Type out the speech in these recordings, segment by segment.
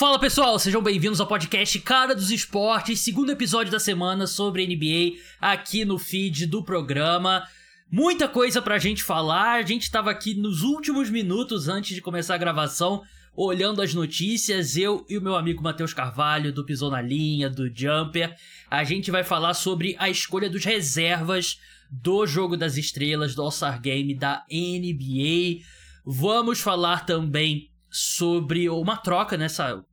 Fala pessoal, sejam bem-vindos ao podcast Cara dos Esportes, segundo episódio da semana sobre NBA aqui no feed do programa. Muita coisa pra gente falar, a gente tava aqui nos últimos minutos antes de começar a gravação, olhando as notícias, eu e o meu amigo Matheus Carvalho, do Pisou na Linha, do Jumper. A gente vai falar sobre a escolha dos reservas do Jogo das Estrelas, do All-Star Game da NBA. Vamos falar também sobre uma troca nessa.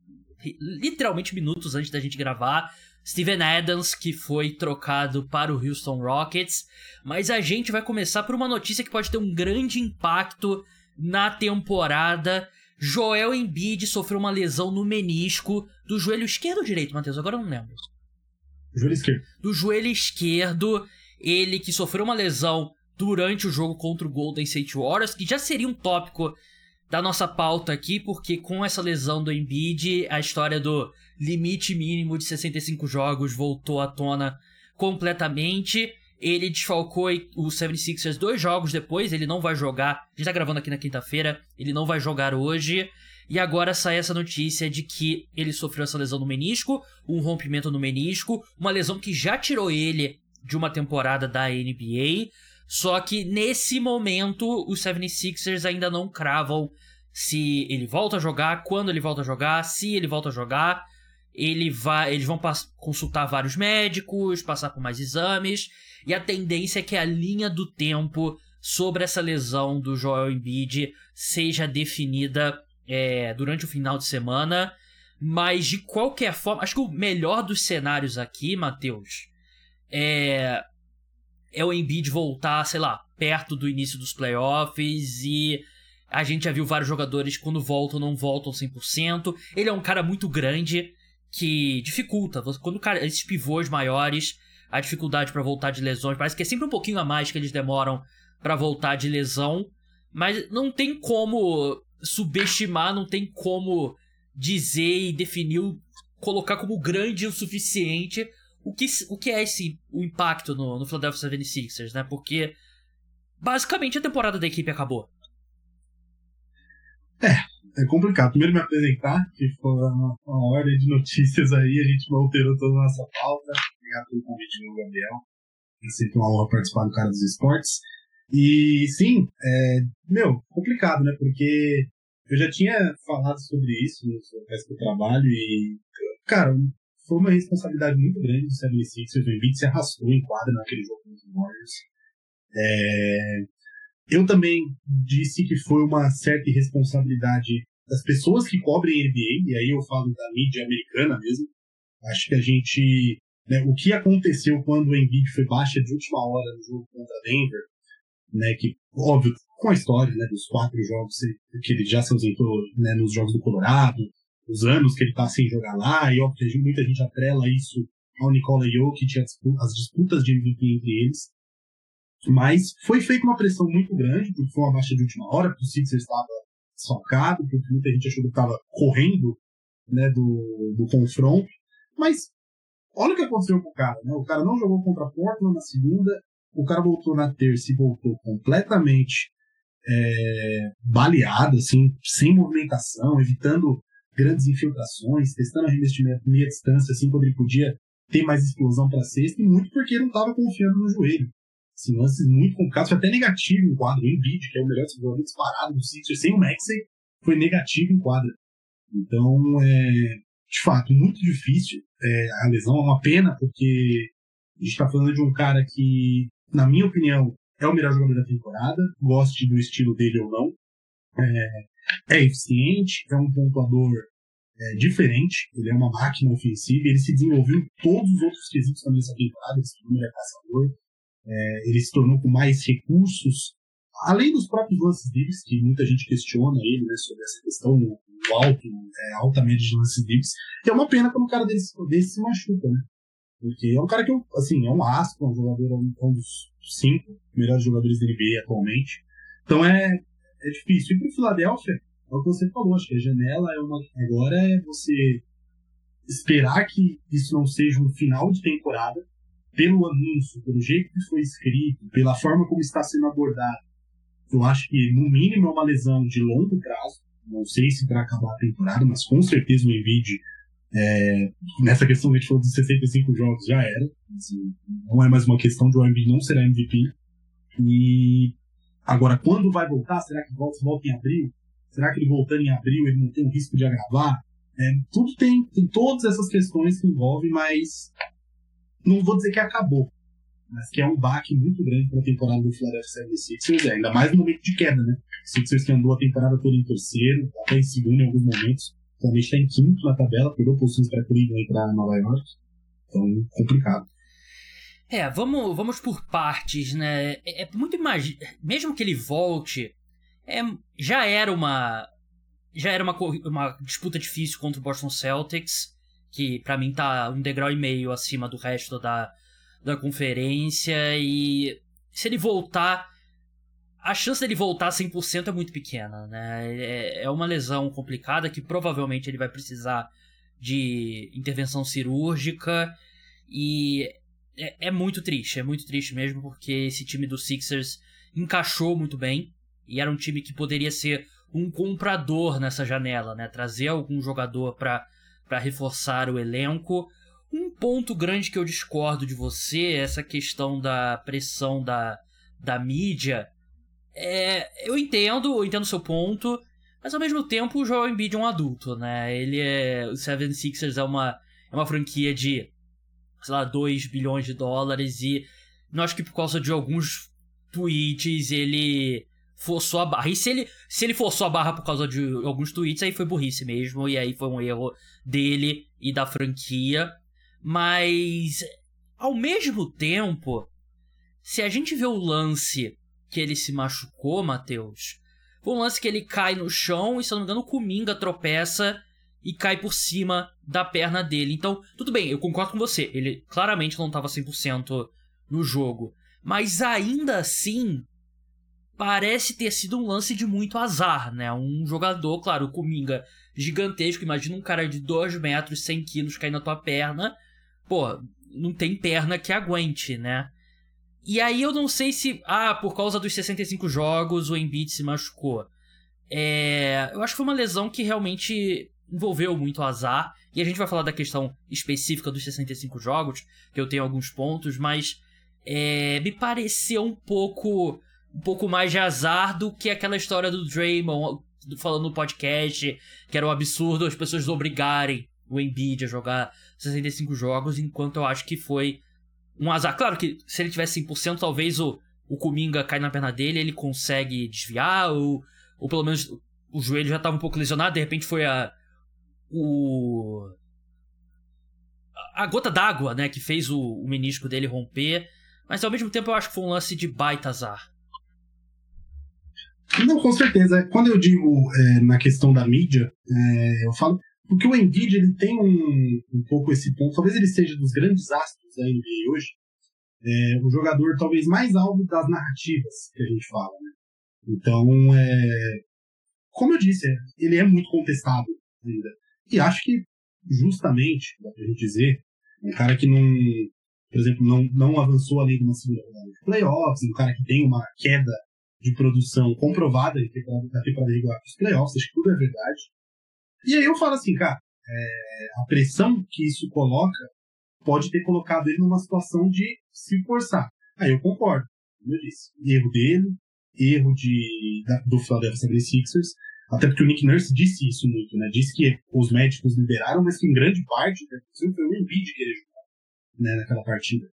Literalmente minutos antes da gente gravar. Steven Adams, que foi trocado para o Houston Rockets. Mas a gente vai começar por uma notícia que pode ter um grande impacto na temporada. Joel Embiid sofreu uma lesão no menisco do joelho esquerdo ou direito, Matheus? Agora eu não lembro. Joelho esquerdo. Do joelho esquerdo. Ele que sofreu uma lesão durante o jogo contra o Golden State Warriors, que já seria um tópico da nossa pauta aqui, porque com essa lesão do Embiid, a história do limite mínimo de 65 jogos voltou à tona completamente. Ele desfalcou o 76ers dois jogos depois, ele não vai jogar. A gente tá gravando aqui na quinta-feira, ele não vai jogar hoje. E agora sai essa notícia de que ele sofreu essa lesão no menisco, um rompimento no menisco, uma lesão que já tirou ele de uma temporada da NBA. Só que nesse momento, os 76ers ainda não cravam se ele volta a jogar, quando ele volta a jogar, se ele volta a jogar. Ele vai, eles vão consultar vários médicos, passar por mais exames, e a tendência é que a linha do tempo sobre essa lesão do Joel Embiid seja definida é, durante o final de semana. Mas de qualquer forma, acho que o melhor dos cenários aqui, Matheus, é é o Embiid voltar, sei lá, perto do início dos playoffs e a gente já viu vários jogadores quando voltam não voltam 100%. Ele é um cara muito grande que dificulta. Quando cara, esses pivôs maiores, a dificuldade para voltar de lesões, parece que é sempre um pouquinho a mais que eles demoram para voltar de lesão, mas não tem como subestimar, não tem como dizer e definir, colocar como grande o suficiente o que, o que é esse o impacto no, no Philadelphia 76ers, né? Porque basicamente a temporada da equipe acabou. É, é complicado. Primeiro me apresentar, que foi uma, uma ordem de notícias aí, a gente alterou toda a nossa pauta. Obrigado pelo convite, meu Gabriel. É sempre uma honra participar do Cara dos Esportes. E sim, é, meu, complicado, né? Porque eu já tinha falado sobre isso no resto do trabalho e, cara, foi uma responsabilidade muito grande do 76ers. O Embiid se arrastou em quadra naquele jogo com os Warriors. É... Eu também disse que foi uma certa irresponsabilidade das pessoas que cobrem NBA, e aí eu falo da mídia americana mesmo. Acho que a gente. Né, o que aconteceu quando o Embiid foi baixa de última hora no jogo contra Denver, né, que, óbvio, com a história né, dos quatro jogos que ele já se ausentou né, nos jogos do Colorado, os anos que ele está sem jogar lá, e óbvio muita gente atrela isso ao Nikola Jokic, as disputas de MVP entre eles. Mas foi feita uma pressão muito grande, porque foi uma baixa de última hora, porque o Sixers estava socado, porque muita gente achou que estava correndo né, do, do confronto. Mas olha o que aconteceu com o cara. Né? O cara não jogou contra a Portland na segunda, o cara voltou na terça e voltou completamente é, baleado, assim, sem movimentação, evitando grandes infiltrações, testando arremesso de meia, distância, assim, quando ele podia ter mais explosão para sexta, e muito porque não estava confiando no joelho. Assim, lances muito complicados, foi até negativo em quadro. O Embiid, que é o melhor jogador disparado do Sixers, sem o Maxey, foi negativo em quadra. Então, é, de fato, muito difícil. É, a lesão é uma pena, porque a gente está falando de um cara que, na minha opinião, é o melhor jogador da temporada, goste do estilo dele ou não. É, é eficiente, é um pontuador é, diferente, ele é uma máquina ofensiva, ele se desenvolveu em todos os outros quesitos também dessa temporada, ele se tornou melhor caçador, é, ele se tornou com mais recursos, além dos próprios lances livres, que muita gente questiona ele né, sobre essa questão, o alto, é, alta média de lances livres, é uma pena quando um cara desse, desse se machuca, né? Porque é um cara que, assim, é um astro, é um jogador, é um dos cinco melhores jogadores da NBA atualmente. Então é, é difícil. E para o Philadelphia, é o que você falou, acho que a janela é uma. Agora é você esperar que isso não seja um final de temporada, pelo anúncio, pelo jeito que foi escrito, pela forma como está sendo abordado. Eu acho que, no mínimo, é uma lesão de longo prazo, Não sei se para acabar a temporada, mas com certeza o Embiid, é, nessa questão que a gente falou dos 65 jogos, já era. Assim, não é mais uma questão de o Embiid não ser MVP. E agora, quando vai voltar? Será que volta, volta em abril? Será que ele voltando em abril ele não tem o risco de agravar? É, tudo tem, tem todas essas questões que envolvem, mas não vou dizer que acabou, mas que é um baque muito grande para a temporada do Philadelphia 76ers, ainda mais no momento de queda, né? O Sixers que andou a temporada toda em terceiro, até em segundo em alguns momentos, também está em quinto na tabela, perdeu posições para Cleveland e para Nova York, então complicado. É, vamos, vamos por partes, né? É, é muito imagina, mesmo que ele volte, é, já era uma já era uma, uma disputa difícil contra o Boston Celtics, que para mim tá um degrau e meio acima do resto da, da conferência. E se ele voltar, a chance dele voltar 100% é muito pequena, né? É, é uma lesão complicada que provavelmente ele vai precisar de intervenção cirúrgica e é, é, muito triste, é muito triste mesmo porque esse time do Sixers encaixou muito bem e era um time que poderia ser um comprador nessa janela, né? Trazer algum jogador para reforçar o elenco. Um ponto grande que eu discordo de você é essa questão da pressão da, da mídia. É, eu entendo, eu entendo seu ponto, mas ao mesmo tempo o Joel Embiid é um adulto, né? Ele é. O Seven Sixers é uma, é uma franquia de, sei lá, 2 bilhões de dólares e não acho que por causa de alguns tweets ele forçou a barra. E se ele, se ele forçou a barra por causa de alguns tweets, aí foi burrice mesmo. E aí foi um erro dele e da franquia. Mas, ao mesmo tempo, se a gente vê o lance que ele se machucou, Matheus, foi um lance que ele cai no chão e, se não me engano, o Kuminga tropeça e cai por cima da perna dele. Então, tudo bem, eu concordo com você. Ele claramente não estava 100% no jogo. Mas ainda assim, parece ter sido um lance de muito azar, né? Um jogador, claro, o Kuminga gigantesco, imagina um cara de 2 metros, 100 quilos cair na tua perna. Pô, não tem perna que aguente, né? E aí eu não sei se, ah, por causa dos 65 jogos o Embiid se machucou. É, eu acho que foi uma lesão que realmente envolveu muito azar. E a gente vai falar da questão específica dos 65 jogos, que eu tenho alguns pontos, mas é, me pareceu um pouco um pouco mais de azar do que aquela história do Draymond falando no podcast, que era um absurdo as pessoas obrigarem o Embiid a jogar 65 jogos, enquanto eu acho que foi um azar. Claro que se ele tivesse 100%, talvez o, o Kuminga cai na perna dele, ele consegue desviar, ou, ou pelo menos o joelho já estava um pouco lesionado, de repente foi a. O. A gota d'água, né, que fez o, o menisco dele romper. Mas ao mesmo tempo eu acho que foi um lance de baita azar. Não, com certeza. Quando eu digo é, na questão da mídia, é, eu falo porque o Embiid ele tem um, um pouco esse ponto. Talvez ele seja dos grandes astros da NBA hoje, é, o jogador talvez mais alvo das narrativas que a gente fala. Né? Então, é, como eu disse, ele é muito contestado ainda. E acho que, justamente, dá pra gente dizer, um cara que não, por exemplo, não, não avançou além de uma segunda de playoffs, um cara que tem uma queda de produção comprovada temporada, da temporada regular para os playoffs, acho que tudo é verdade. E aí eu falo assim, cara, é, a pressão que isso coloca pode ter colocado ele numa situação de se forçar. Aí eu concordo, como eu disse. Erro dele, erro de, da, do Philadelphia 76ers, até porque o Nick Nurse disse isso muito, né? Disse que os médicos liberaram, mas que em grande parte né, foi o Embiid que ele jogou né, naquela partida.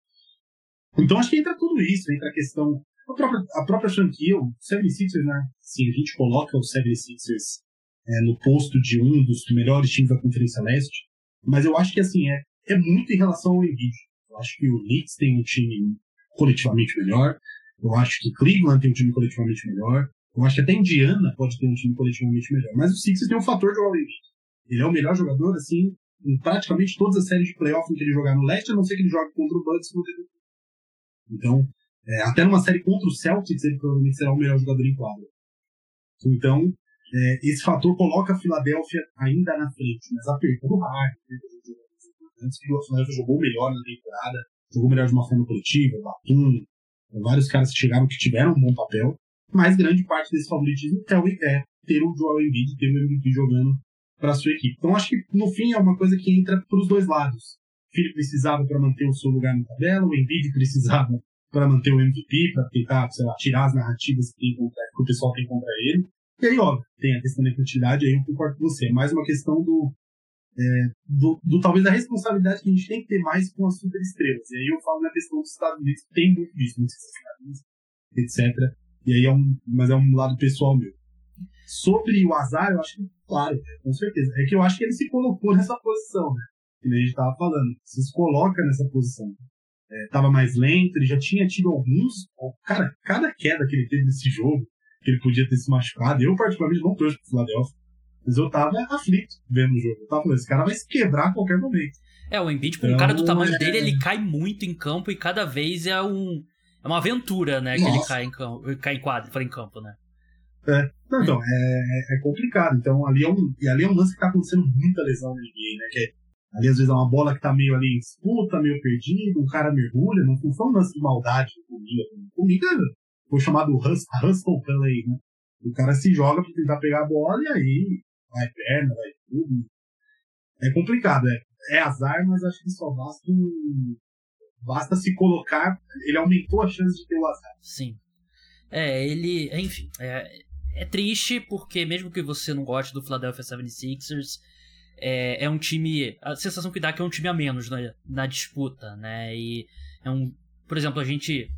Então acho que entra tudo isso, entra a questão a própria, a própria franquia, o 76ers, né? Sim, a gente coloca o 76ers é, no posto de um dos melhores times da Conferência Leste, mas eu acho que, assim, é, é muito em relação ao Embiid. Eu acho que o Knicks tem um time coletivamente melhor, eu acho que Cleveland tem um time coletivamente melhor, eu acho que até Indiana pode ter um time coletivamente melhor, mas o Sixers tem um fator de Joel Embiid. Ele é o melhor jogador, assim, em praticamente todas as séries de playoff em que ele jogar no leste, a não ser que ele jogue contra o Bucks no Então, é, até numa série contra o Celtics, ele provavelmente será o melhor jogador em quadra. Então, é, esse fator coloca a Filadélfia ainda na frente, mas apertando o Harden, antes que o Filadélfia jogou melhor na temporada, jogou melhor de uma forma coletiva, Batum, vários caras que chegaram que tiveram um bom papel, mas grande parte desse favoritismo é, é ter o Joel Embiid, ter o MVP jogando para sua equipe. Então acho que no fim é uma coisa que entra para os dois lados. O precisava para manter o seu lugar na tabela, o Embiid precisava para manter o MVP, para tentar, sei lá, tirar as narrativas que, contra, que, o pessoal tem contra ele. E aí, óbvio, tem a questão da infantilidade, aí eu concordo com você. É mais uma questão do, é, do, do, talvez da responsabilidade que a gente tem que ter mais com as superestrelas. E aí eu falo na questão dos Estados Unidos, tem muito disso, muitos etc. E aí é um, mas é um lado pessoal meu. Sobre o azar, eu acho que, claro, com certeza. É que eu acho que ele se colocou nessa posição, né? Que a gente tava falando. Se coloca nessa posição. É, tava mais lento, ele já tinha tido alguns. Cara, cada queda que ele teve nesse jogo, que ele podia ter se machucado, eu particularmente não torço pro Philadelphia, mas eu tava aflito vendo o jogo. Eu tava falando, esse cara vai se quebrar a qualquer momento. É, o Embiid, com então, um cara do tamanho é... dele, ele cai muito em campo e cada vez é um. É uma aventura, né? Nossa. Que ele cai em campo, cai em quadro, fala em campo, né? É. Não, então, é, é complicado. Então, ali é um, e ali é um lance que tá acontecendo muita lesão no NBA, né? Que é, ali às vezes é uma bola que tá meio ali em disputa, meio perdido, um cara mergulha, não, foi um lance de maldade comigo. Comigo foi chamado Hustle Play, né? O cara se joga pra tentar pegar a bola e aí vai perna, vai tudo. É complicado, é, é azar, mas acho que só basta um, basta se colocar. Ele aumentou a chance de ter o azar. Sim. É, ele. Enfim. É, é triste porque, mesmo que você não goste do Philadelphia 76ers, é, é um time. A sensação que dá é que é um time a menos na, na disputa, né? E é um. Por exemplo, a gente.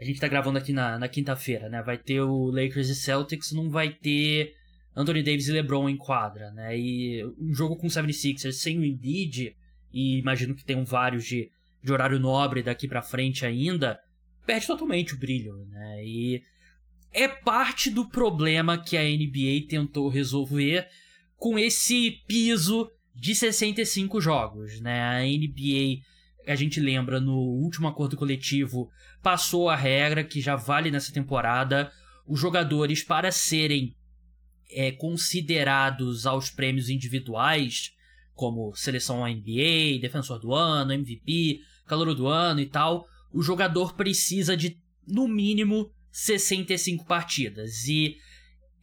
A gente tá gravando aqui na, na quinta-feira, né? Vai ter o Lakers e Celtics, não vai ter Anthony Davis e LeBron em quadra, né? E um jogo com 76ers sem o Embiid, e imagino que tenham vários de, de horário nobre daqui para frente ainda, perde totalmente o brilho, né? E é parte do problema que a NBA tentou resolver com esse piso de 65 jogos, né? A NBA, a gente lembra, no último acordo coletivo, passou a regra que já vale nessa temporada, os jogadores para serem é, considerados aos prêmios individuais, como seleção NBA, defensor do ano, MVP, calor do ano e tal, o jogador precisa de, no mínimo, 65 partidas. E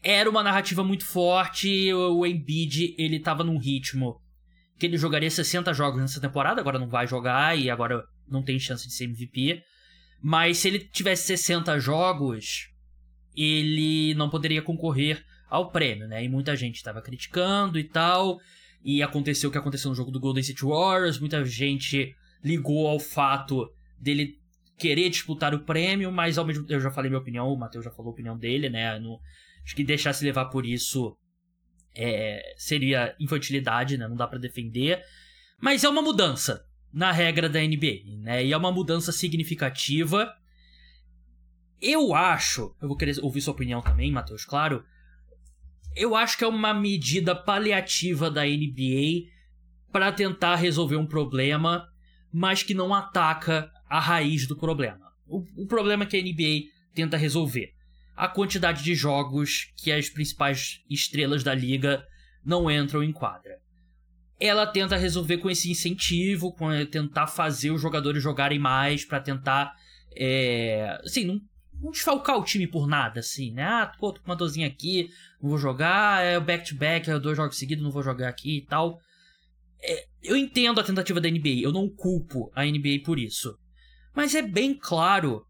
era uma narrativa muito forte, o Embiid, ele tava num ritmo que ele jogaria 60 jogos nessa temporada, agora não vai jogar e agora não tem chance de ser MVP. Mas se ele tivesse 60 jogos, ele não poderia concorrer ao prêmio, né? E muita gente estava criticando e tal. E aconteceu o que aconteceu no jogo do Golden State Warriors, muita gente ligou ao fato dele querer disputar o prêmio, mas ao mesmo eu já falei minha opinião, o Matheus já falou a opinião dele, né? No, acho que deixar se levar por isso é, seria infantilidade, né? Não dá para defender. Mas é uma mudança na regra da NBA, né? E é uma mudança significativa. Eu acho, eu vou querer ouvir sua opinião também, Matheus, claro. Eu acho que é uma medida paliativa da NBA para tentar resolver um problema, mas que não ataca a raiz do problema. O, o problema que a NBA tenta resolver. A quantidade de jogos que as principais estrelas da liga não entram em quadra. Ela tenta resolver com esse incentivo, com tentar fazer os jogadores jogarem mais, para tentar. É, assim, não, não desfalcar o time por nada, assim, né? Ah, pô, tô com uma dorzinha aqui, não vou jogar, é o back-to-back, é dois jogos seguidos, não vou jogar aqui e tal. É, eu entendo a tentativa da NBA, eu não culpo a NBA por isso. Mas é bem claro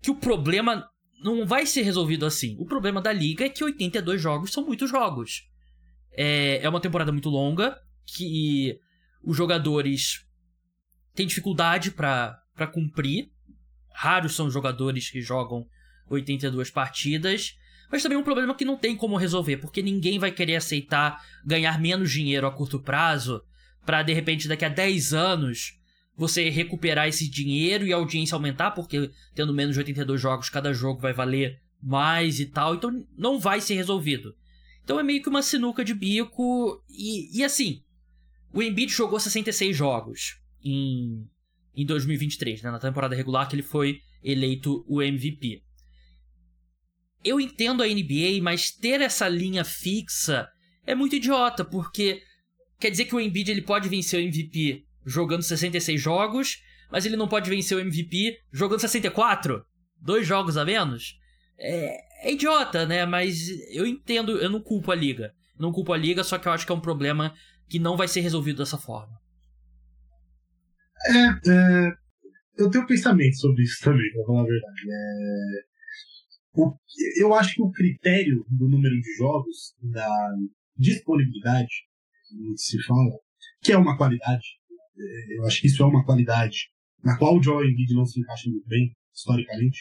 que o problema não vai ser resolvido assim. O problema da liga é que 82 jogos são muitos jogos. É, é uma temporada muito longa, que os jogadores têm dificuldade para cumprir. Raros são os jogadores que jogam 82 partidas. Mas também é um problema que não tem como resolver, porque ninguém vai querer aceitar ganhar menos dinheiro a curto prazo para de repente daqui a 10 anos você recuperar esse dinheiro e a audiência aumentar, porque tendo menos de 82 jogos, cada jogo vai valer mais e tal. Então não vai ser resolvido. Então é meio que uma sinuca de bico. E, e assim, o Embiid jogou 66 jogos em, em 2023, né, na temporada regular que ele foi eleito o MVP. Eu entendo a NBA, mas ter essa linha fixa é muito idiota, porque quer dizer que o Embiid ele pode vencer o MVP jogando 66 jogos, mas ele não pode vencer o MVP jogando 64? Dois jogos a menos? É, é idiota, né? Mas eu entendo, eu não culpo a liga. Não culpo a liga, só que eu acho que é um problema que não vai ser resolvido dessa forma. É, é eu tenho um pensamento sobre isso também, pra falar a verdade. É, o, eu acho que o critério do número de jogos, da disponibilidade, como se fala, que é uma qualidade, eu acho que isso é uma qualidade na qual o Joel Embiid não se encaixa muito bem, historicamente,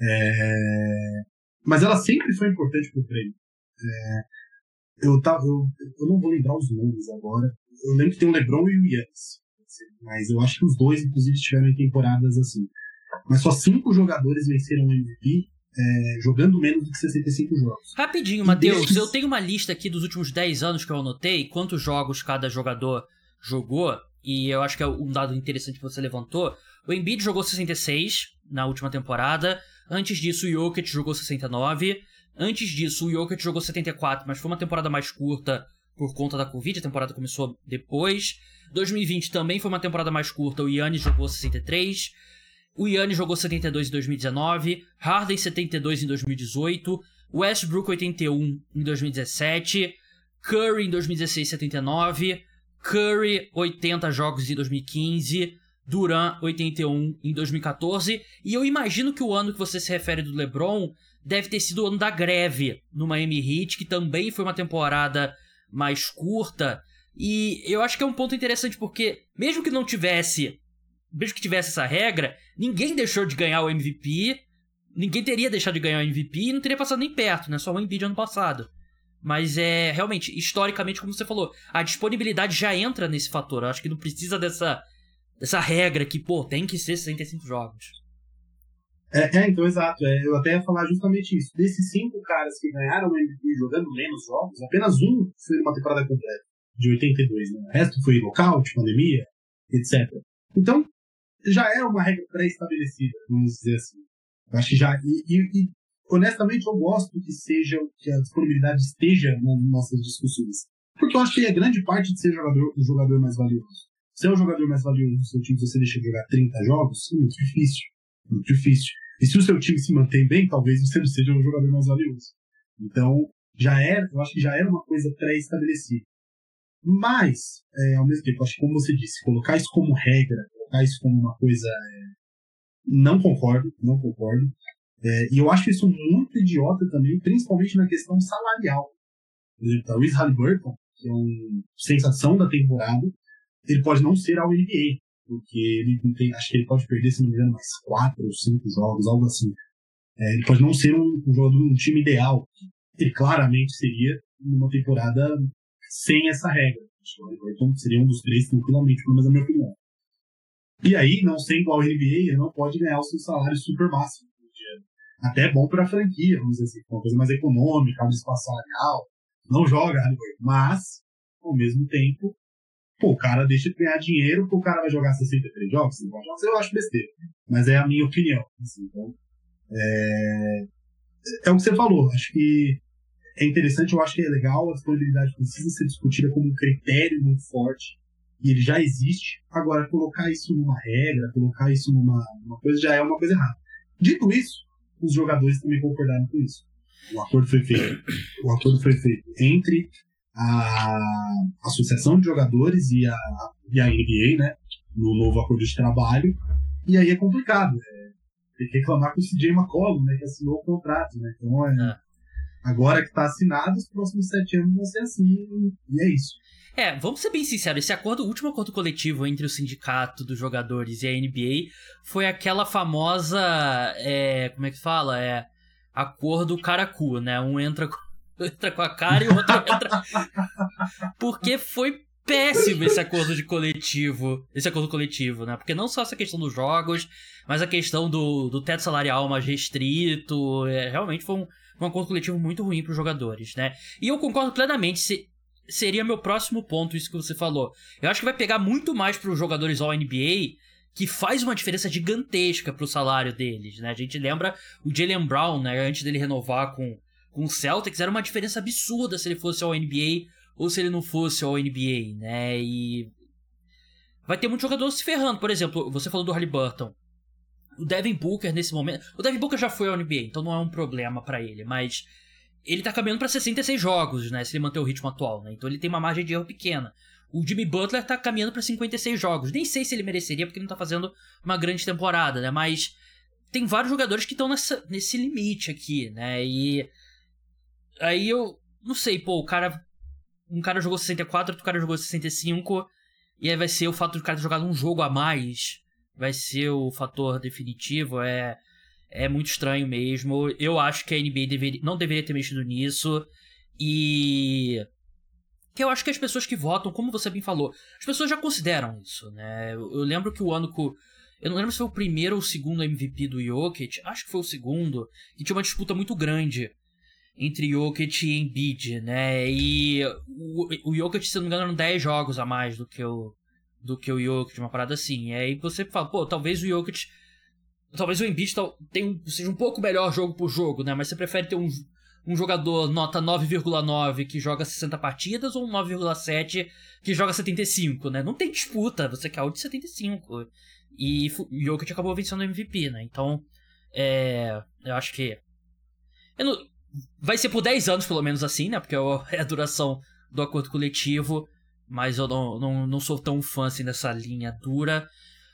é, mas ela sempre foi importante para o prêmio. É, eu, tá, eu, eu não vou lembrar os nomes agora. Eu lembro que tem o LeBron e o Yannis. Mas eu acho que os dois, inclusive, tiveram em temporadas assim. Mas só cinco jogadores venceram o MVP é, jogando menos do que 65 jogos. Rapidinho, Matheus, eu tenho uma lista aqui dos últimos 10 anos que eu anotei, quantos jogos cada jogador jogou, e eu acho que é um dado interessante que você levantou. O Embiid jogou 66 na última temporada, antes disso o Jokic jogou 69, antes disso o Jokic jogou 74, mas foi uma temporada mais curta por conta da Covid, a temporada começou depois. 2020 também foi uma temporada mais curta, o Yannis jogou 63. O Yannis jogou 72 em 2019, Harden 72 em 2018, Westbrook 81 em 2017, Curry em 2016 79, Curry 80 jogos em 2015, Duran 81 em 2014, e eu imagino que o ano que você se refere do LeBron deve ter sido o ano da greve no Miami Heat, que também foi uma temporada mais curta, e eu acho que é um ponto interessante porque, mesmo que não tivesse, mesmo que tivesse essa regra, ninguém deixou de ganhar o MVP, ninguém teria deixado de ganhar o MVP e não teria passado nem perto, né? Só o Embiid ano passado. Mas é realmente, historicamente, como você falou, a disponibilidade já entra nesse fator. Eu acho que não precisa dessa, dessa regra que, pô, tem que ser 65 jogos. É, é, então, exato. É, eu até ia falar justamente isso. Desses cinco caras que ganharam o MVP jogando menos jogos, apenas um foi numa temporada completa de 82, né? O resto foi local, de pandemia, etc. Então, já era uma regra pré-estabelecida, vamos dizer assim. Eu acho que já. E, e, e, honestamente, eu gosto que seja que a disponibilidade esteja nas nossas discussões. Porque eu acho que é grande parte de ser jogador, o jogador mais valioso. Se é o jogador mais valioso do seu time, você deixa de jogar 30 jogos, é muito difícil. Muito difícil. E se o seu time se mantém bem, talvez você não seja o jogador mais valioso. Então, já era, eu acho que já era uma coisa pré-estabelecida. Mas, é, ao mesmo tempo, acho que como você disse, colocar isso como regra, colocar isso como uma coisa. É, não concordo, não concordo. É, e eu acho isso muito idiota também, principalmente na questão salarial. Exemplo, o Luiz Halliburton, que é uma sensação da temporada, ele pode não ser ao NBA, porque ele tem, acho que ele pode perder, se não me engano, mais quatro ou cinco jogos, algo assim. É, ele pode não ser um, um jogador, um time ideal. Ele claramente seria numa temporada sem essa regra. O Everton seria um dos três tranquilamente, pelo menos na minha opinião. E aí, não sendo ao NBA, ele não pode ganhar o seu salário super máximo. Até é bom para a franquia, vamos dizer assim, uma coisa mais econômica, mais espaço salarial. Não joga mas, ao mesmo tempo, pô, o cara deixa de ganhar dinheiro porque o cara vai jogar 63 jogos, 50 jogos, eu acho besteira. Mas é a minha opinião. Assim, então, é... é o que você falou. Acho que é interessante, eu acho que é legal, a disponibilidade precisa ser discutida como um critério muito forte, e ele já existe. Agora, colocar isso numa regra, colocar isso numa, numa coisa, já é uma coisa errada. Dito isso, os jogadores também concordaram com isso. O acordo foi feito, o acordo foi feito entre a Associação de Jogadores e a, e a NBA, né, no novo acordo de trabalho, e aí é complicado. É, tem que reclamar com o CJ McCollum, né, que assinou o contrato, né, então é, é Agora que está assinado, os próximos sete anos vão ser assim, e é isso. É, vamos ser bem sinceros, esse acordo, o último acordo coletivo entre o sindicato dos jogadores e a NBA foi aquela famosa, é, como é que fala? É, acordo caracu, né? Um entra entra com a cara e o outro entra... Porque foi péssimo esse acordo de coletivo, esse acordo coletivo, né? Porque não só essa questão dos jogos, mas a questão do, do teto salarial mais restrito, é, realmente foi um, um acordo coletivo muito ruim para os jogadores, né? E eu concordo plenamente, se, seria meu próximo ponto isso que você falou. Eu acho que vai pegar muito mais para os jogadores ao NBA, que faz uma diferença gigantesca para o salário deles, né? A gente lembra o Jalen Brown, né? Antes dele renovar com, com o Celtics, era uma diferença absurda se ele fosse ao NBA ou se ele não fosse ao NBA, né? E vai ter muito jogador se ferrando. Por exemplo, você falou do Halliburton. o Devin Booker nesse momento. O Devin Booker já foi ao NBA, então não é um problema para ele, mas ele tá caminhando para 66 jogos, né? Se ele manter o ritmo atual, né? Então ele tem uma margem de erro pequena. O Jimmy Butler tá caminhando para 56 jogos. Nem sei se ele mereceria, porque ele não tá fazendo uma grande temporada, né? Mas tem vários jogadores que estão nesse limite aqui, né? E. Aí eu. Não sei, pô, o cara. Um cara jogou 64, outro cara jogou 65. E aí vai ser o fato de o cara ter jogado um jogo a mais. Vai ser o fator definitivo. É. É muito estranho mesmo. Eu acho que a NBA deveria, não deveria ter mexido nisso. E que eu acho que as pessoas que votam, como você bem falou, as pessoas já consideram isso, né? Eu, eu lembro que o ano que. Eu não lembro se foi o primeiro ou o segundo MVP do Jokic, acho que foi o segundo, que tinha uma disputa muito grande entre Jokic e Embiid, né? E o, o Jokic, se não me engano, eram 10 jogos a mais do que o do que o Jokic, uma parada assim. E aí você fala, pô, talvez o Jokic talvez o Embiid tenha, seja um pouco melhor jogo por jogo, né? Mas você prefere ter um um jogador nota 9,9 que joga 60 partidas ou um 9,7 que joga 75, né? Não tem disputa, você quer o de 75. E o Jokic acabou vencendo o MVP, né? Então, é, eu acho que... Eu não, vai ser por 10 anos, pelo menos assim, né? Porque é a duração do acordo coletivo, mas eu não, não, não sou tão fã assim dessa linha dura.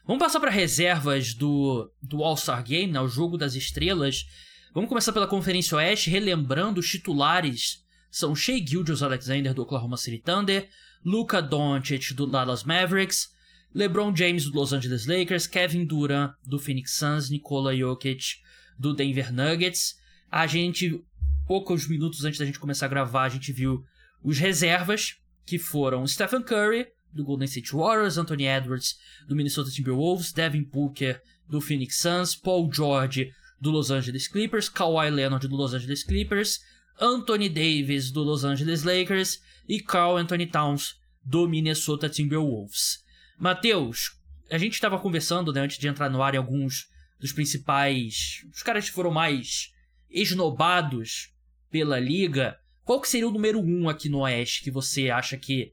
Vamos passar para reservas do, do All-Star Game, né? O jogo das estrelas. Vamos começar pela Conferência Oeste, relembrando os titulares. São Shea Gilgeous Alexander do Oklahoma City Thunder, Luka Doncic do Dallas Mavericks, LeBron James do Los Angeles Lakers, Kevin Durant do Phoenix Suns, Nikola Jokic do Denver Nuggets. A gente, poucos minutos antes da gente começar a gravar, a gente viu os reservas, que foram Stephen Curry do Golden State Warriors, Anthony Edwards do Minnesota Timberwolves, Devin Booker do Phoenix Suns, Paul George do Los Angeles Clippers, Kawhi Leonard do Los Angeles Clippers, Anthony Davis do Los Angeles Lakers e Carl Anthony Towns do Minnesota Timberwolves. Matheus, a gente estava conversando né, antes de entrar no ar em alguns dos principais, os caras que foram mais esnobados pela liga. Qual que seria o número um aqui no Oeste que você acha que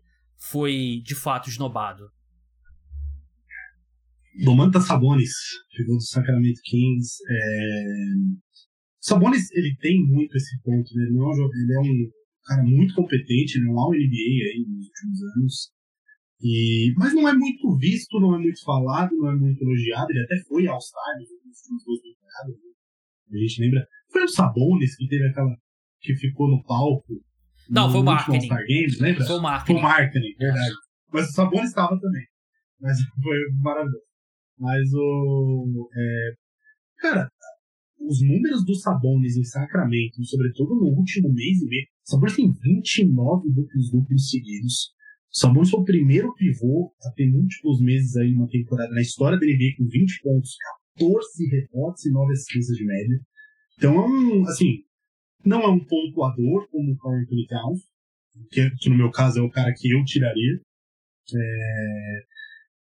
foi de fato esnobado? Domantas Sabonis, chegou do Sacramento Kings. É... Sabonis, ele tem muito esse ponto, né? Ele, é um, ele é um cara muito competente, ele é um All-NBA aí nos últimos anos. E... Mas não é muito visto, não é muito falado, não é muito elogiado. Ele até foi All-Star nos últimos dois temporadas. Né? A gente lembra. Foi o Sabonis que teve aquela. que ficou no palco. Não, foi o Marketing. Games, lembra? Foi o Marketing. Foi o Marketing, verdade. Mas o Sabonis estava também. Mas foi maravilhoso. Mas o. É, cara, os números dos Sabonis em Sacramento, sobretudo no último mês e meio, o Sabonis tem 29 duplos duplos seguidos. O Sabonis foi o primeiro pivô a ter múltiplos meses aí numa temporada na história da NBA com 20 pontos, 14 rebotes e 9 assistências de média. Então é um, assim, não é um pontuador como o Anthony Towns, que, que, no meu caso é o cara que eu tiraria. É,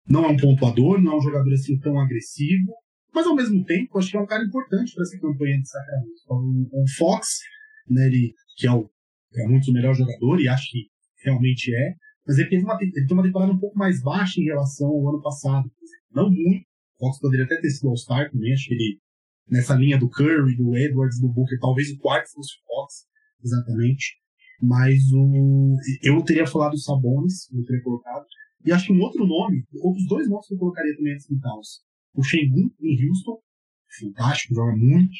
não é um pontuador, não é um jogador assim tão agressivo, mas ao mesmo tempo acho que é um cara importante para essa campanha de Sacramento. O, o Fox, né, ele, que é, o, é muito o melhor jogador e acho que realmente é, mas ele teve uma, ele teve uma temporada um pouco mais baixa em relação ao ano passado. Não muito. O Fox poderia até ter sido All-Star também, acho que ele, nessa linha do Curry, do Edwards, do Booker, talvez o quarto fosse o Fox, exatamente. Mas o, eu teria falado do Sabonis, eu teria colocado, e acho que um outro nome, outros dois nomes que eu colocaria também antes do Towns. O Shengun, em Houston, fantástico, joga muito,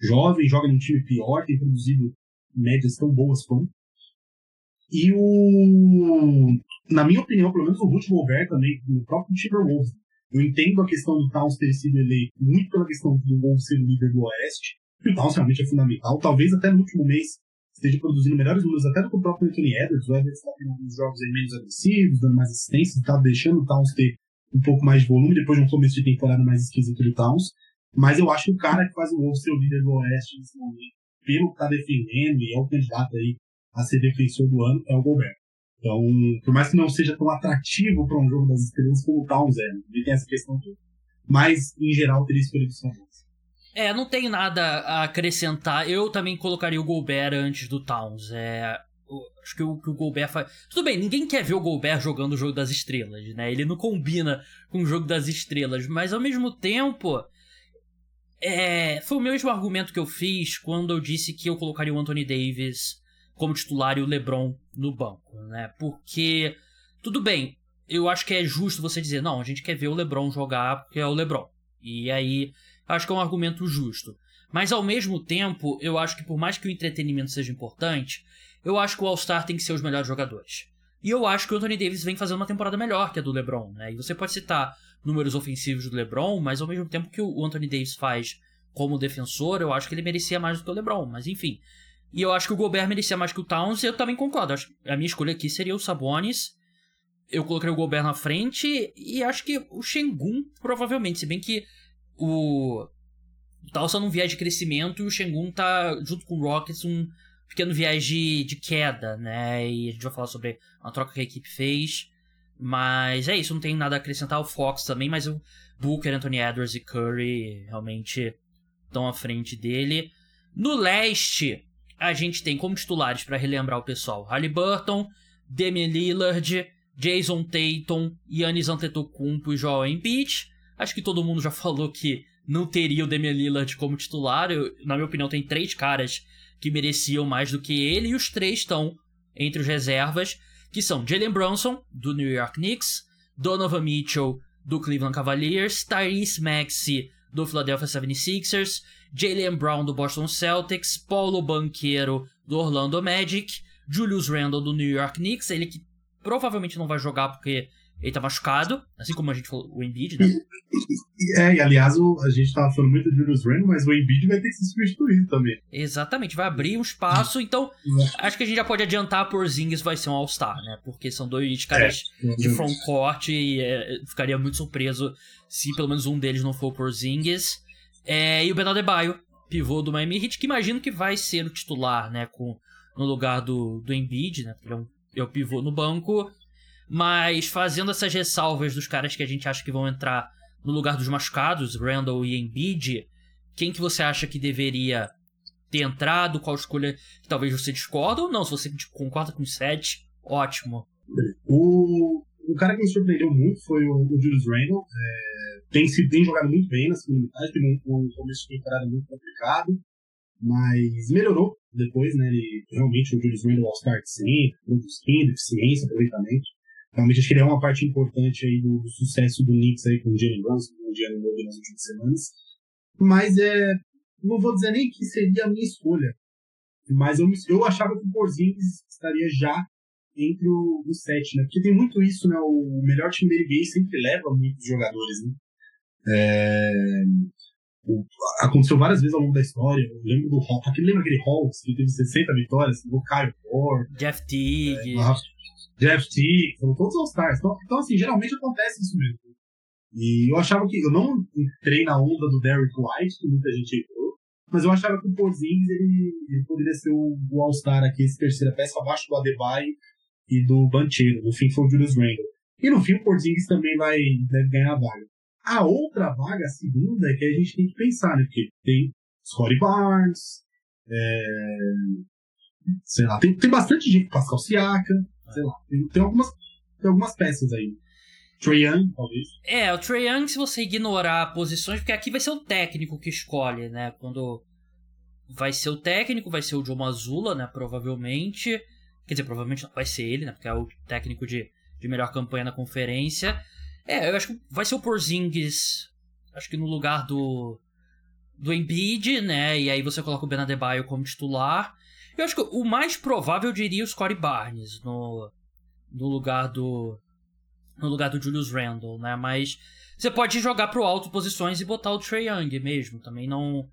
jovem, joga num time pior, tem produzido médias tão boas quanto. E o. Na minha opinião, pelo menos o Ruth Gobert também, no próprio Timberwolves. Eu entendo a questão do Towns ter sido eleito muito pela questão do Wolves ser líder do Oeste. E o Towns realmente é fundamental. Talvez até no último mês esteja produzindo melhores números até do que o próprio Anthony Edwards. O Edwards está tendo alguns jogos menos agressivos, dando mais assistências, está deixando o Towns ter um pouco mais de volume depois de um começo de temporada mais esquisito do Towns. Mas eu acho que o cara que faz o Wolves ser o líder do Oeste nesse momento, pelo que está defendendo e é o candidato aí a ser defensor do ano, é o Gobert. Então, por mais que não seja tão atrativo para um jogo das estrelas como o Towns é, né? ele tem essa questão toda. Mas, em geral, teria escolhido o Sabonis. É, não tem nada a acrescentar. Eu também colocaria o Gobert antes do Towns. É, acho que o que o Gobert faz. Tudo bem, ninguém quer ver o Gobert jogando o jogo das estrelas, né? Ele não combina com o jogo das estrelas, mas ao mesmo tempo, é, foi o mesmo argumento que eu fiz quando eu disse que eu colocaria o Anthony Davis como titular e o LeBron no banco, né? Porque, tudo bem, eu acho que é justo você dizer, não, a gente quer ver o LeBron jogar porque é o LeBron. E aí, acho que é um argumento justo. Mas ao mesmo tempo, eu acho que por mais que o entretenimento seja importante, eu acho que o All-Star tem que ser os melhores jogadores. E eu acho que o Anthony Davis vem fazendo uma temporada melhor que a do LeBron, né? E você pode citar números ofensivos do LeBron, mas ao mesmo tempo que o Anthony Davis faz como defensor, eu acho que ele merecia mais do que o LeBron, mas enfim. E eu acho que o Gobert merecia mais que o Towns, eu também concordo. a minha escolha aqui seria o Sabonis. Eu coloquei o Gobert na frente, e acho que o Shengun, provavelmente, se bem que o, Towns tá num viés de crescimento e o Shengun tá, junto com o Rockets, um pequeno viés de, de queda, né? E a gente vai falar sobre a troca que a equipe fez. Mas é isso, não tem nada a acrescentar. O Fox também, mas o Booker, Anthony Edwards e Curry realmente estão à frente dele. No leste, a gente tem como titulares, para relembrar o pessoal, Halliburton, Damian Lillard, Jason Tatum, Giannis Antetokounmpo e Joel Embiid. Acho que todo mundo já falou que não teria o Damian Lillard como titular. Eu, na minha opinião, tem três caras que mereciam mais do que ele, e os três estão entre os reservas, que são Jalen Brunson, do New York Knicks, Donovan Mitchell, do Cleveland Cavaliers, Tyrese Maxey, do Philadelphia 76ers, Jalen Brown, do Boston Celtics, Paulo Banqueiro, do Orlando Magic, Julius Randle, do New York Knicks, ele que provavelmente não vai jogar porque ele tá machucado, assim como a gente falou, o Embiid, né? É, e aliás, o, a gente tava falando muito do Julius Randle, mas o Embiid vai ter que ser substituído também. Exatamente, vai abrir um espaço, então acho que a gente já pode adiantar por Zingis vai ser um All-Star, né? Porque são dois caras é, de frontcourt e é, ficaria muito surpreso se pelo menos um deles não for por Zingis. É, e o Bernardo Baio, pivô do Miami Heat, que imagino que vai ser o titular, né? Com, no lugar do, do Embiid, né? Porque é, um, é o pivô no banco. Mas fazendo essas ressalvas dos caras que a gente acha que vão entrar no lugar dos machucados, Randall e Embiid, quem que você acha que deveria ter entrado? Qual escolha que talvez você discorda ou não? Se você tipo, concorda com o set, ótimo. O, o cara que me surpreendeu muito foi o, o Julius Randle. É, tem, tem jogado muito bem na segunda metade, teve um, um começo de temporada muito complicado, mas melhorou depois, né? Ele, realmente o Julius Randle All-Star sempre, produzindo, eficiência, aproveitamento. Realmente acho que ele é uma parte importante aí do, do sucesso do Knicks aí com o Jalen Brunson, com o Jalen Rose nas últimas semanas. Mas é, não vou dizer nem que seria a minha escolha, mas eu, eu achava que o Porzingis estaria já entre o, o set, né? Porque tem muito isso, né? O melhor time da NBA sempre leva muitos jogadores, né? É, o, aconteceu várias vezes ao longo da história. Eu lembro do Hall. Aquele, lembra aquele Halls que teve 60 vitórias? O Kyle Ford. Jeff Teague. É, Jeff T, foram todos os stars. Então, então, assim, geralmente acontece isso mesmo. E eu achava que. Eu não entrei na onda do Derrick White, que muita gente entrou, mas eu achava que o Porzingis ele, ele poderia ser o, All-Star aqui, esse terceira peça, abaixo do Adebayo e do Banchero. No fim foi o Julius Randle. E no fim o Porzingis também vai deve ganhar a vaga. A outra vaga, a segunda, é que a gente tem que pensar, né? Porque tem Scottie Barnes, é, sei lá, tem, tem bastante gente, Pascal lá, tem, tem, algumas, tem algumas peças aí. Trae Young, talvez. É, o Trae Young, se você ignorar posições, porque aqui vai ser o técnico que escolhe, né? Quando vai ser o técnico, vai ser o Joe Mazzulla, né? Provavelmente. Quer dizer, provavelmente não vai ser ele, né? Porque é o técnico de, de melhor campanha na conferência. É, eu acho que vai ser o Porzingis, acho que no lugar do do Embiid, né? E aí você coloca o Benadebaio como titular. Eu acho que o mais provável eu diria o Scottie Barnes no, no lugar do no lugar do Julius Randle, né? Mas você pode jogar pro alto posições e botar o Trey Young mesmo, também não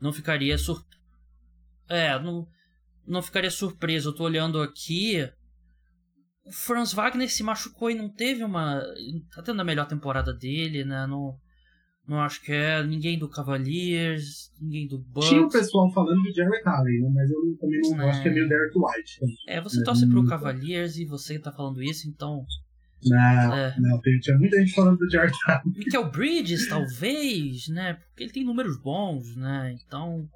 não ficaria sur É, não não ficaria surpreso. Eu tô olhando aqui, o Franz Wagner se machucou e não teve uma tá tendo a melhor temporada dele, né? Não não acho que é ninguém do Cavaliers, ninguém do Bucks. Tinha o pessoal falando de Jerry Allen, né? Mas eu também não é. acho que é meio Derek White. Também. É, você torce é, pro Cavaliers e você tá falando isso, então. Não, é. não, tinha muita gente falando do Jared Allen. Michael Bridges, talvez, né? Porque ele tem números bons, né? Então.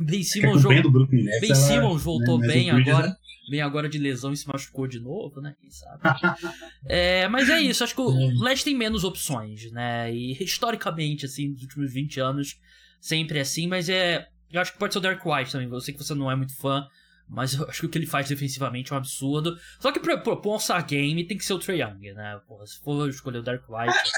Ben Simmons, jogou... ben Simmons voltou né? bem agora vem agora de lesão e se machucou de novo, né? Quem sabe? é, mas é isso, acho que o é. Leste tem menos opções, né? E historicamente, assim, nos últimos 20 anos, sempre assim, mas é. Eu acho que pode ser o Derek White também. Eu sei que você não é muito fã, mas eu acho que o que ele faz defensivamente é um absurdo. Só que pra propor um game tem que ser o Trey Young, né? Porra, se for escolher o Derek White,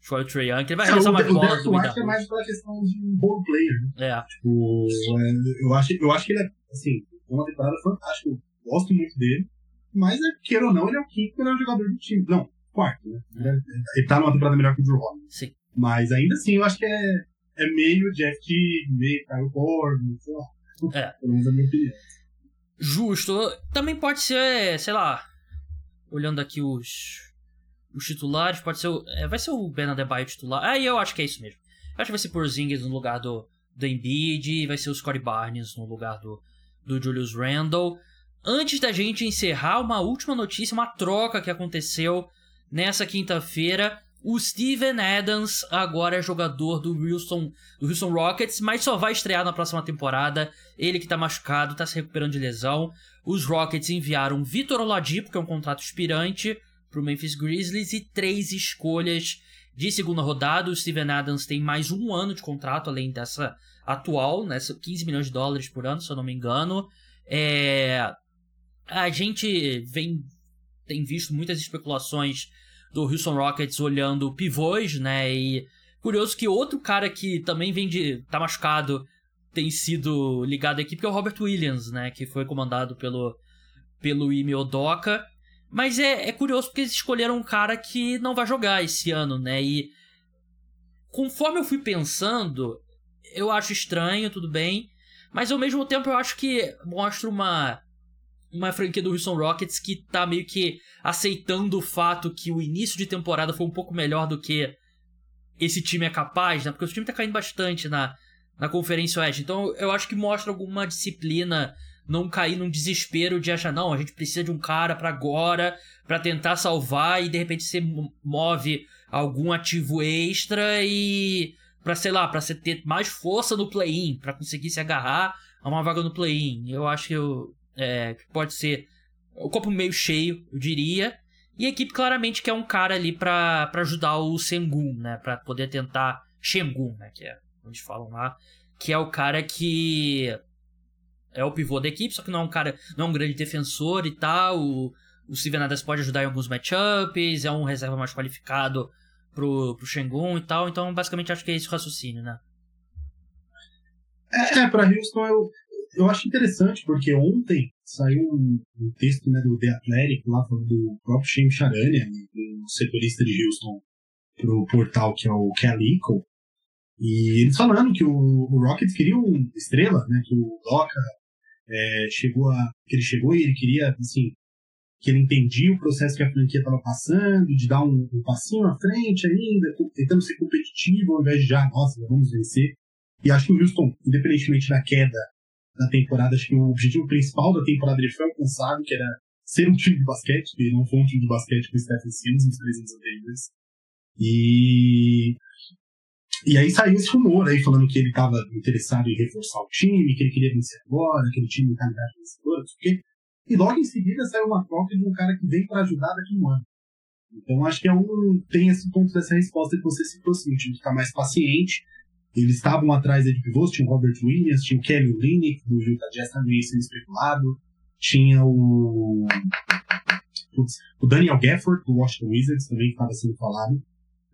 escolhe o Trey Young, ele vai É, arremessar o bola Derek do White é mais pela questão de role player, né? É. Tipo, é, eu, acho, eu acho que ele é, assim, uma temporada fantástica. Eu gosto muito dele. Mas, é, queira ou não, ele é o quinto melhor jogador do time. Não, quarto, né? Ele, é- ele tá numa temporada melhor que o Drew Holiday. Sim. Mas ainda assim, eu acho que é, é meio Jeff Teague, meio Kyle Corbin, sei lá. É. Pelo menos a minha opinião. Justo. Também pode ser, sei lá, olhando aqui os os titulares, pode ser o, é, vai ser o Ben Adebayo titular. Ah, eu acho que é isso mesmo. Eu acho que vai ser Porzingis no lugar do do Embiid vai ser o Scottie Barnes no lugar do do Julius Randle. Antes da gente encerrar, uma última notícia, uma troca que aconteceu nessa quinta-feira. O Steven Adams agora é jogador do Houston, do Houston Rockets, mas só vai estrear na próxima temporada. Ele que tá machucado, tá se recuperando de lesão. Os Rockets enviaram Vitor Oladipo, que é um contrato expirante, pro Memphis Grizzlies e três escolhas de segunda rodada. O Steven Adams tem mais um ano de contrato, além dessa atual, né? 15 milhões de dólares por ano, se eu não me engano. É... A gente vem tem visto muitas especulações do Houston Rockets olhando pivôs, né? E curioso que outro cara que também vem de. tá machucado tem sido ligado equipe, que é o Robert Williams, né? Que foi comandado pelo, pelo Ime Odoka. Mas é, é curioso porque eles escolheram um cara que não vai jogar esse ano, né? E conforme eu fui pensando, eu acho estranho, tudo bem. Mas ao mesmo tempo eu acho que mostra uma uma franquia do Houston Rockets que tá meio que aceitando o fato que o início de temporada foi um pouco melhor do que esse time é capaz, né? Porque o time tá caindo bastante na, na Conferência Oeste. Então eu acho que mostra alguma disciplina, não cair num desespero de achar, não, a gente precisa de um cara para agora, para tentar salvar e de repente você move algum ativo extra e para sei lá, para você ter mais força no play-in, para conseguir se agarrar a uma vaga no play-in. Eu acho que eu, é, pode ser o copo meio cheio, eu diria. E a equipe claramente quer um cara ali pra, pra ajudar o Sengun, né? Pra poder tentar. Shengun, né? Que é onde falam lá. Que é o cara que. É o pivô da equipe, só que não é um cara. Não é um grande defensor e tal. O, o Steven Adams pode ajudar em alguns matchups. É um reserva mais qualificado pro, pro Shengun e tal. Então, basicamente, acho que é esse o raciocínio, né? É, é pra Houston eu, eu acho interessante, porque ontem saiu um, um texto né, do The Athletic, lá do próprio Shane Charania, um setorista de Houston, pro portal que é o Calico, e eles falando que o, o Rockets queria uma estrela, né, que o Doca é, chegou a, que ele chegou e ele queria, assim, que ele entendia o processo que a franquia estava passando, de dar um, um passinho à frente ainda, tentando ser competitivo ao invés de já, nossa, vamos vencer. E acho que o Houston, independentemente da queda da temporada, acho que o objetivo principal da temporada ele foi alcançado, que era ser um time de basquete, que não foi um time de basquete com Stephen Sims nos três anos anteriores. E, e aí saiu esse rumor aí, falando que ele estava interessado em reforçar o time, que ele queria vencer agora, que ele tinha mentalidade vencedora, não sei o quê. E logo em seguida saiu uma troca de um cara que vem para ajudar daqui a um ano. Então acho que é um, tem esse ponto dessa resposta que você citou assim, o time ficar mais paciente, eles estavam atrás de pivôs, tinha o Robert Williams, tinha o Kelly Olynyk, do Utah Jazz também sendo especulado, tinha o o Daniel Gafford, do Washington Wizards, também que estava sendo falado.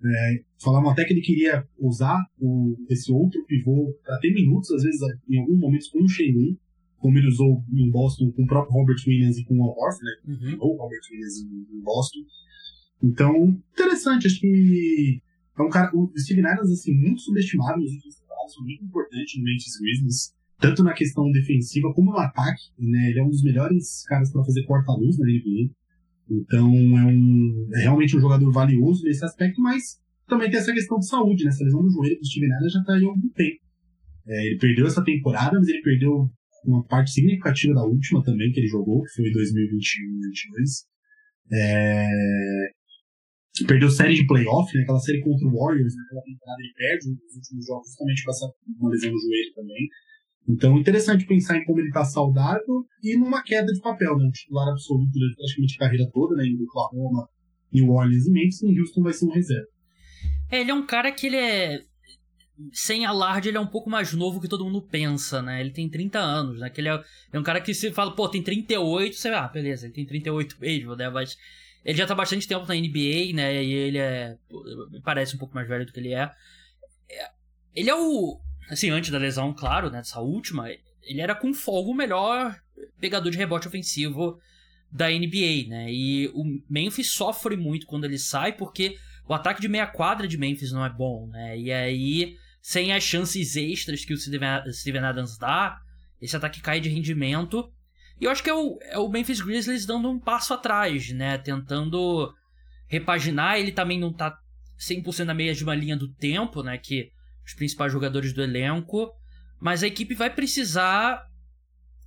É, falavam até que ele queria usar o, esse outro pivô para ter minutos, às vezes em alguns momentos com o Shein, como ele usou em Boston com o próprio Robert Williams e com o Horford, né? Uhum. ou Robert Williams em, Boston. Então, interessante, acho que é um cara, o Steven Adams, assim, muito subestimado nos últimos temporadas, foi muito importante no Memphis Grizzlies, tanto na questão defensiva como no ataque, né? Ele é um dos melhores caras para fazer corta-luz na NBA. Então, é, um, é realmente um jogador valioso nesse aspecto, mas também tem essa questão de saúde, né? Essa lesão no joelho do Steven Adams já tá aí há algum tempo. É, ele perdeu essa temporada, mas ele perdeu uma parte significativa da última também que ele jogou, que foi em 2021 2022. É, perdeu série de playoff, né? Aquela série contra o Warriors, naquela temporada ele perde os últimos jogos justamente com essa uma lesão no joelho também. Então, interessante pensar em como ele está saudável e numa queda de papel, né? Um titular absoluto durante praticamente a carreira toda, né? Em Oklahoma, New Orleans e Memphis, em Houston vai ser um reserva. É, ele é um cara que ele é. sem alarde, ele é um pouco mais novo que todo mundo pensa, né? Ele tem 30 anos, né? Que ele é, é um cara que se fala, pô, tem 38, você ah, beleza, ele tem 38 mesmo, né? Mas ele já tá bastante tempo na NBA, né? E ele é. Parece um pouco mais velho do que ele é. é ele é o. Assim, antes da lesão, claro, né? Dessa última, ele era com folga o melhor pegador de rebote ofensivo da NBA, né? E o Memphis sofre muito quando ele sai, porque o ataque de meia quadra de Memphis não é bom, né? E aí sem as chances extras que o Steven Adams dá, esse ataque cai de rendimento. E eu acho que é o, é o Memphis Grizzlies dando um passo atrás, né? Tentando repaginar. Ele também não tá 100% na mesma linha do tempo, né? Que os principais jogadores do elenco. Mas a equipe vai precisar.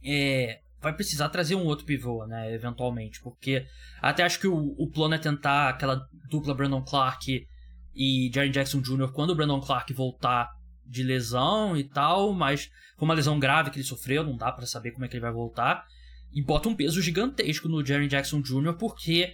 É, vai precisar trazer um outro pivô, né? Eventualmente. Porque até acho que o, o plano é tentar aquela dupla Brandon Clark e Jaren Jackson Jr. quando o Brandon Clark voltar de lesão e tal, mas foi uma lesão grave que ele sofreu, não dá para saber como é que ele vai voltar. E bota um peso gigantesco no Jaren Jackson Jr. porque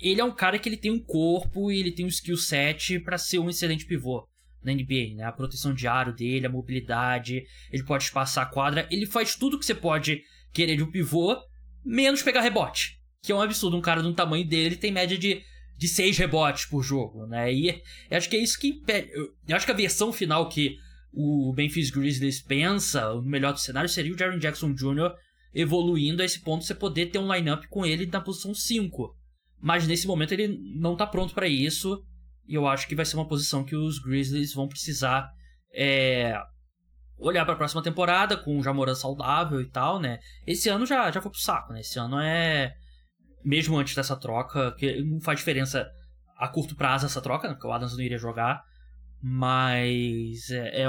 ele é um cara que ele tem um corpo e ele tem um skill set para ser um excelente pivô na NBA, né? A proteção de aro dele, a mobilidade, ele pode espaçar a quadra, ele faz tudo que você pode querer de um pivô, menos pegar rebote. Que é um absurdo, um cara um tamanho dele tem média de de seis rebotes por jogo, né? E acho que é isso que eu acho que a versão final que o Memphis Grizzlies pensa, o melhor do cenário seria o Jaren Jackson Jr. evoluindo a esse ponto você poder ter um lineup com ele na posição 5. Mas nesse momento ele não tá pronto para isso. E eu acho que vai ser uma posição que os Grizzlies vão precisar é, olhar para a próxima temporada com o Jamoran saudável e tal, né? Esse ano já, já foi pro saco, né? Esse ano é mesmo antes dessa troca, que não faz diferença a curto prazo essa troca, né, porque o Adams não iria jogar, mas é, é,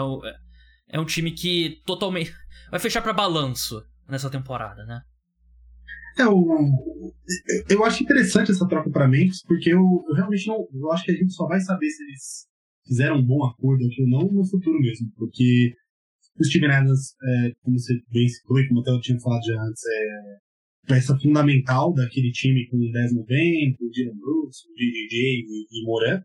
é um time que totalmente vai fechar para balanço nessa temporada, né? É, o, eu acho interessante essa troca para Memphis, porque eu, eu, realmente não. Eu acho que a gente só vai saber se eles fizeram um bom acordo aqui ou não no futuro mesmo, porque o Steven Adams, é, como você bem citou e como até eu tinha falado já antes, é, peça fundamental daquele time com o Desmond Bain, com o Dylan Brooks, com o DJ e, e Moran.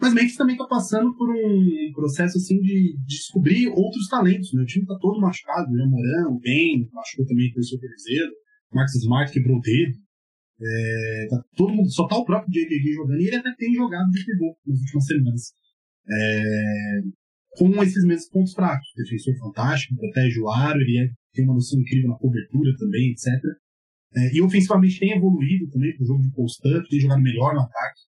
Mas Memphis também está passando por um processo assim de, descobrir outros talentos. Né? O time está todo machucado, né? Moran, o Ben, machucou também o seu terceiro, Marcus Smart quebrou o. É, tá todo mundo, só tá o próprio JJD jogando, e ele até tem jogado de pivô nas últimas semanas. É, com esses mesmos pontos fracos. Defensor fantástico, protege o aro, ele é, tem uma noção incrível na cobertura também, etc. É, e ofensivamente tem evoluído também com o jogo de constante, tem jogado melhor no ataque.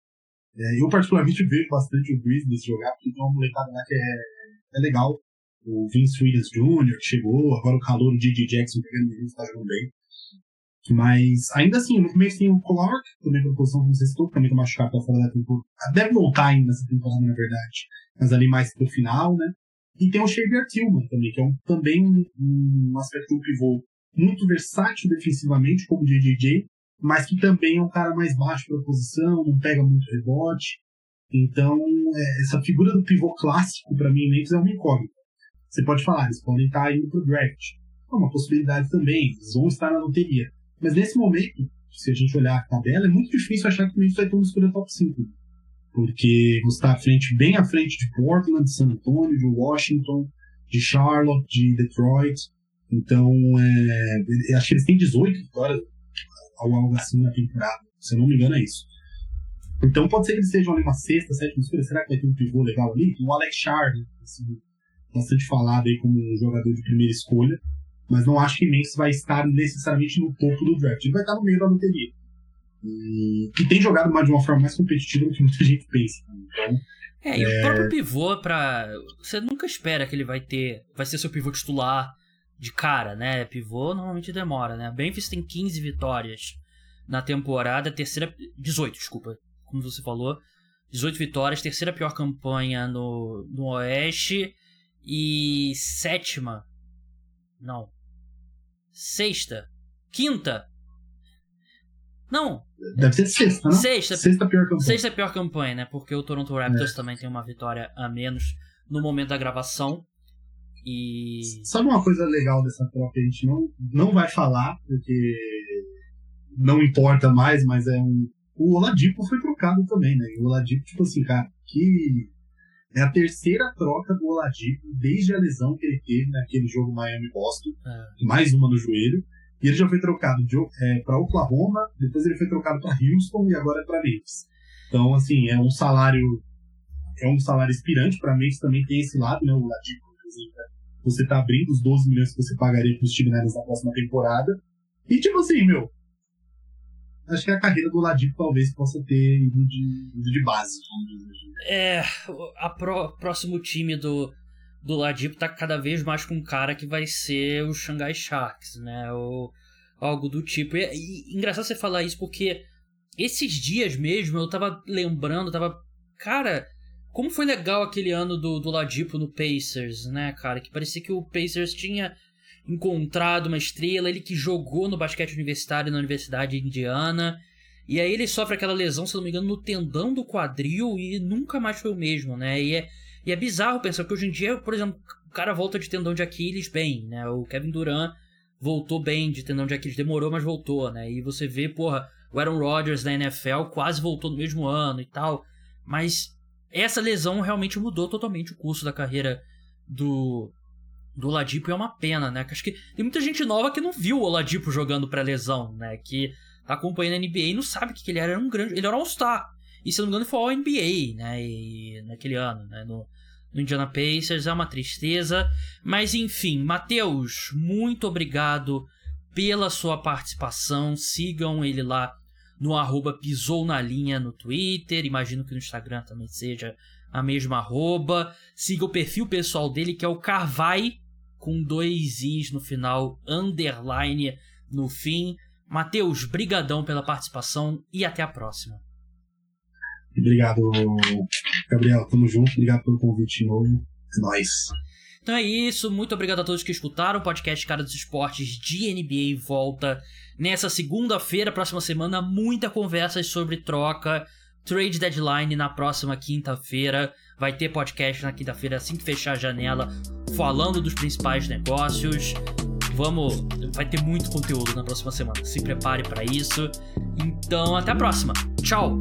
É, eu, particularmente, vejo bastante o Grizzlies jogar, porque tem uma molecada lá que é, é legal. O Vince Williams Jr., que chegou, agora o calor do DJ Jackson ele, está jogando bem. Mas, ainda assim, no começo tem o Clark, também pela posição como você citou, também tá machucado, tá fora da temporada. Deve voltar ainda nessa temporada, na verdade. Mas ali mais pro final, né? E tem o Xavier Tillman também, que é um, também um, um aspecto do pivô muito versátil defensivamente, como o JJJ, mas que também é um cara mais baixo para a posição, não pega muito rebote. Então, é, essa figura do pivô clássico, para mim, Memphis é uma incógnita. Você pode falar, eles podem estar indo para o draft. É uma possibilidade também, eles vão estar na loteria. Mas nesse momento, se a gente olhar a tabela, é muito difícil achar que o Memphis vai ter uma escolha top 5. Porque você está à frente, bem à frente de Portland, de San Antonio, de Washington, de Charlotte, de Detroit. Então, é, acho que eles têm 18 vitórias ao algo assim na temporada. Se eu não me engano, é isso. Então, pode ser que eles estejam ali uma sexta, sétima escolha. Será que vai ter um pivô legal ali? O Alex Shard, assim, bastante falado aí como um jogador de primeira escolha. Mas não acho que Memphis vai estar necessariamente no topo do draft. Ele vai estar no meio da loteria. E, e tem jogado de uma forma mais competitiva do que muita gente pensa. Então, é, e é... o próprio pivô, pra. Você nunca espera que ele vai ter. Vai ser seu pivô titular de cara, né? Pivô normalmente demora, né? Memphis tem 15 vitórias na temporada, terceira. 18, desculpa, como você falou. 18 vitórias, terceira pior campanha no, no Oeste e sétima. Não. Sexta. Quinta. Não. Deve ser sexta, né? Sexta. Sexta pior campanha. Sexta pior campanha, né? Porque o Toronto Raptors é. também tem uma vitória a menos no momento da gravação. E. Sabe uma coisa legal dessa troca que a gente não, não vai falar, porque não importa mais, mas é um. O Oladipo foi trocado também, né? E o Oladipo, tipo assim, cara, que. É a terceira troca do Oladipo desde a lesão que ele teve naquele jogo Miami-Boston. É. Mais uma no joelho. E ele já foi trocado é, para Oklahoma, depois ele foi trocado para Houston e agora é para Memphis. Então, assim, é um salário é um salário inspirante para Memphis também tem esse lado, né? O Oladipo, por exemplo, né? você tá abrindo os 12 milhões que você pagaria para os Steve na próxima temporada. E tipo assim, meu, acho que a carreira do Ladipo talvez possa ter ido de, de base. É, a pro, próximo time do, do Ladipo tá cada vez mais com um cara que vai ser o Shanghai Sharks, né? Ou algo do tipo. E, e engraçado você falar isso porque esses dias mesmo eu tava lembrando, tava. Cara, como foi legal aquele ano do, do Ladipo no Pacers, né, cara? Que parecia que o Pacers tinha encontrado uma estrela, ele que jogou no basquete universitário na Universidade Indiana. E aí ele sofre aquela lesão, se não me engano, no tendão do quadril e nunca mais foi o mesmo, né? E é, e é bizarro pensar que hoje em dia, por exemplo, o cara volta de tendão de Aquiles bem, né? O Kevin Durant voltou bem de tendão de Aquiles, demorou, mas voltou, né? E você vê, porra, o Aaron Rodgers da NFL quase voltou no mesmo ano e tal. Mas essa lesão realmente mudou totalmente o curso da carreira do, do Oladipo é uma pena, né? Acho que tem muita gente nova que não viu o Oladipo jogando pré-lesão, né? Que tá acompanhando a NBA e não sabe que ele era, era um grande. Ele era All-Star. E se não me engano, foi ao NBA, né? E, naquele ano, né? No, no Indiana Pacers. É uma tristeza. Mas enfim, Matheus, muito obrigado pela sua participação. Sigam ele lá no arroba pisou na linha no Twitter. Imagino que no Instagram também seja a mesma arroba. Siga o perfil pessoal dele, que é o Carvai, com dois i's no final, underline no fim. Matheus, brigadão pela participação e até a próxima. Obrigado, Gabriel. Tamo junto. Obrigado pelo convite de novo. É nóis. Então é isso. Muito obrigado a todos que escutaram. O podcast Cara dos Esportes de NBA volta nessa segunda-feira, próxima semana. Muita conversa sobre troca. Trade Deadline na próxima quinta-feira. Vai ter podcast na quinta-feira assim que fechar a janela, falando dos principais negócios. Vamos, vai ter muito conteúdo na próxima semana. Se prepare para isso. Então, até a próxima. Tchau.